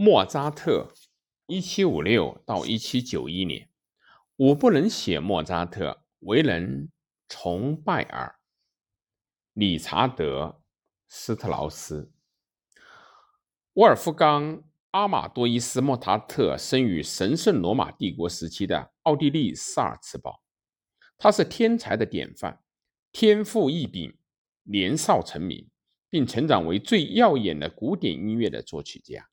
莫扎特，一七五六到一七九一年，我不能写莫扎特，为人崇拜尔。理查德·斯特劳斯，沃尔夫冈·阿马多伊斯·莫扎特生于神圣罗马帝国时期的奥地利萨尔茨堡，他是天才的典范，天赋异禀，年少成名，并成长为最耀眼的古典音乐的作曲家。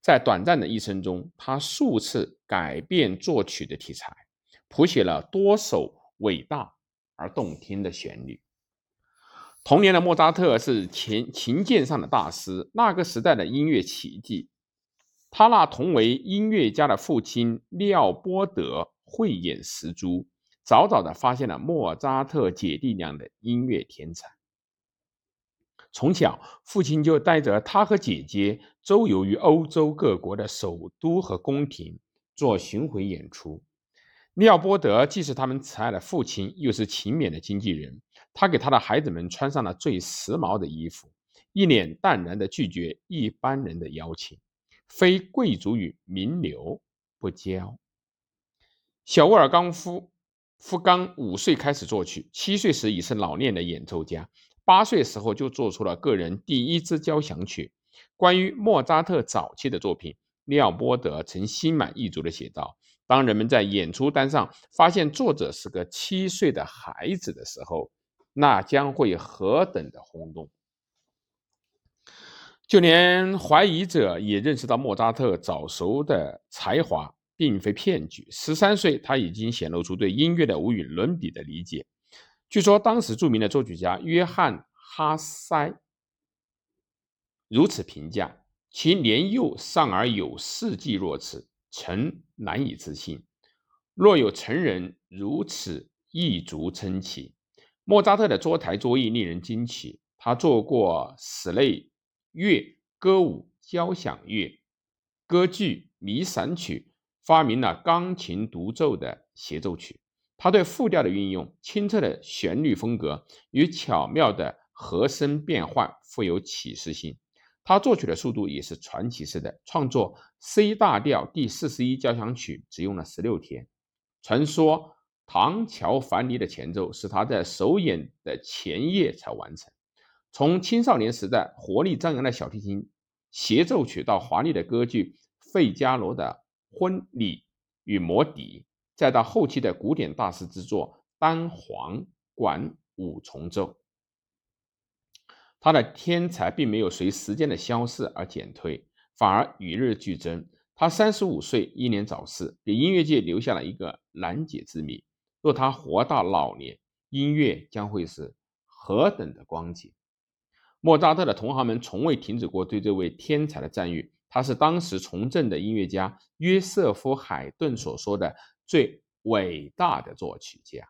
在短暂的一生中，他数次改变作曲的题材，谱写了多首伟大而动听的旋律。童年的莫扎特是琴琴键上的大师，那个时代的音乐奇迹。他那同为音乐家的父亲利奥波德慧眼识珠，早早的发现了莫扎特姐弟俩的音乐天才。从小，父亲就带着他和姐姐周游于欧洲各国的首都和宫廷做巡回演出。利奥波德既是他们慈爱的父亲，又是勤勉的经纪人。他给他的孩子们穿上了最时髦的衣服，一脸淡然地拒绝一般人的邀请，非贵族与名流不交。小沃尔冈夫夫冈五岁开始作曲，七岁时已是老练的演奏家。八岁时候就做出了个人第一支交响曲。关于莫扎特早期的作品，利奥波德曾心满意足地写道：“当人们在演出单上发现作者是个七岁的孩子的时候，那将会何等的轰动！”就连怀疑者也认识到莫扎特早熟的才华并非骗局。十三岁，他已经显露出对音乐的无与伦比的理解。据说，当时著名的作曲家约翰哈塞如此评价：“其年幼尚而有事迹若此，诚难以置信。若有成人如此，亦足称奇。”莫扎特的桌台桌艺令人惊奇。他做过室内乐、歌舞、交响乐、歌剧、弥散曲，发明了钢琴独奏的协奏曲。他对复调的运用、清澈的旋律风格与巧妙的和声变换富有启示性。他作曲的速度也是传奇式的，创作 C 大调第四十一交响曲只用了十六天。传说《唐乔凡尼》的前奏是他在首演的前夜才完成。从青少年时代活力张扬的小提琴协奏曲到华丽的歌剧《费加罗的婚礼与魔笛》。再到后期的古典大师之作《单簧管五重奏》，他的天才并没有随时间的消逝而减退，反而与日俱增。他三十五岁英年早逝，给音乐界留下了一个难解之谜。若他活到老年，音乐将会是何等的光景？莫扎特的同行们从未停止过对这位天才的赞誉。他是当时从政的音乐家约瑟夫·海顿所说的。最伟大的作曲家，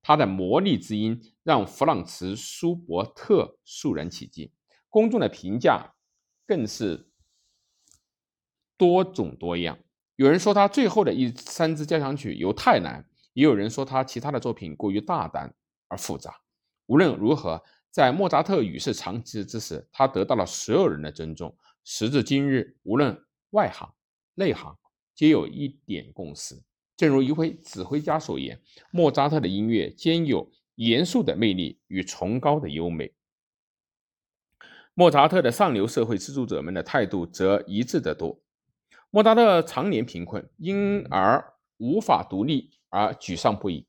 他的魔力之音让弗朗茨·舒伯特肃然起敬，公众的评价更是多种多样。有人说他最后的一三支交响曲由太难，也有人说他其他的作品过于大胆而复杂。无论如何，在莫扎特与世长辞之时，他得到了所有人的尊重。时至今日，无论外行内行，皆有一点共识。正如一位指挥家所言，莫扎特的音乐兼有严肃的魅力与崇高的优美。莫扎特的上流社会资助者们的态度则一致得多。莫扎特常年贫困，因而无法独立而沮丧不已。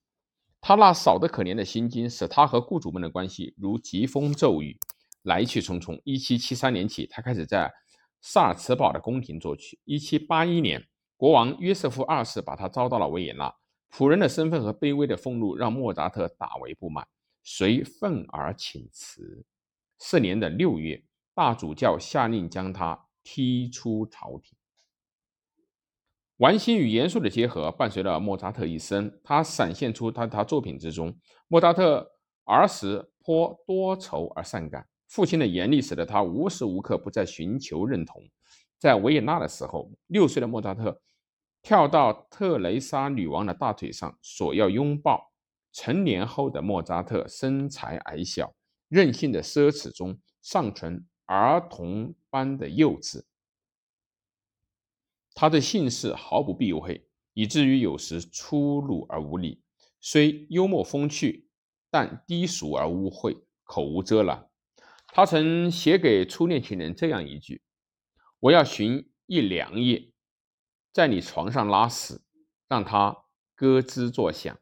他那少得可怜的心境，使他和雇主们的关系如疾风骤雨，来去匆匆。一七七三年起，他开始在萨尔茨堡的宫廷作曲。一七八一年。国王约瑟夫二世把他招到了维也纳，仆人的身份和卑微的俸禄让莫扎特大为不满，遂愤而请辞。次年的六月，大主教下令将他踢出朝廷。玩心与严肃的结合伴随了莫扎特一生，他闪现出他他作品之中。莫扎特儿时颇多愁而善感，父亲的严厉使得他无时无刻不在寻求认同。在维也纳的时候，六岁的莫扎特跳到特蕾莎女王的大腿上，索要拥抱。成年后的莫扎特身材矮小，任性的奢侈中尚存儿童般的幼稚。他的姓氏毫不避讳，以至于有时粗鲁而无礼。虽幽默风趣，但低俗而污秽，口无遮拦。他曾写给初恋情人这样一句：“我要寻一良夜，在你床上拉屎，让他咯吱作响。”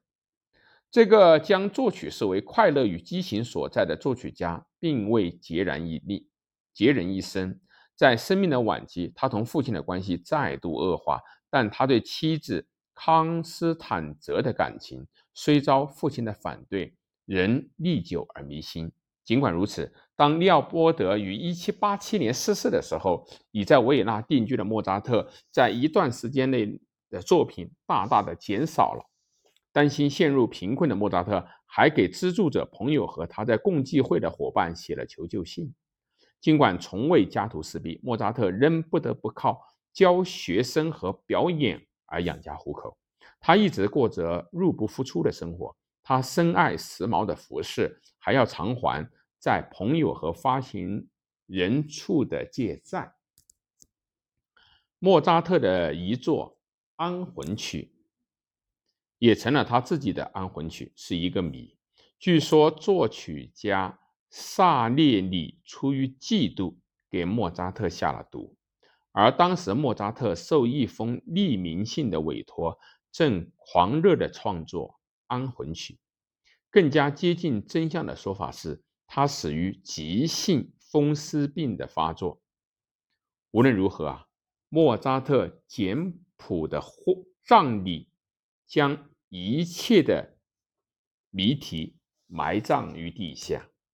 这个将作曲视为快乐与激情所在的作曲家，并未孑然一立、孑然一身。在生命的晚期，他同父亲的关系再度恶化，但他对妻子康斯坦泽的感情虽遭父亲的反对，仍历久而弥新。尽管如此，当利奥波德于1787年逝世的时候，已在维也纳定居的莫扎特，在一段时间内的作品大大的减少了。担心陷入贫困的莫扎特，还给资助者朋友和他在共济会的伙伴写了求救信。尽管从未家徒四壁，莫扎特仍不得不靠教学生和表演而养家糊口。他一直过着入不敷出的生活。他深爱时髦的服饰，还要偿还在朋友和发行人处的借债。莫扎特的遗作《安魂曲》。也成了他自己的安魂曲，是一个谜。据说作曲家萨列里出于嫉妒，给莫扎特下了毒。而当时莫扎特受一封匿名信的委托，正狂热的创作安魂曲。更加接近真相的说法是，他死于急性风湿病的发作。无论如何啊，莫扎特简朴的葬礼。将一切的谜题埋葬于地下。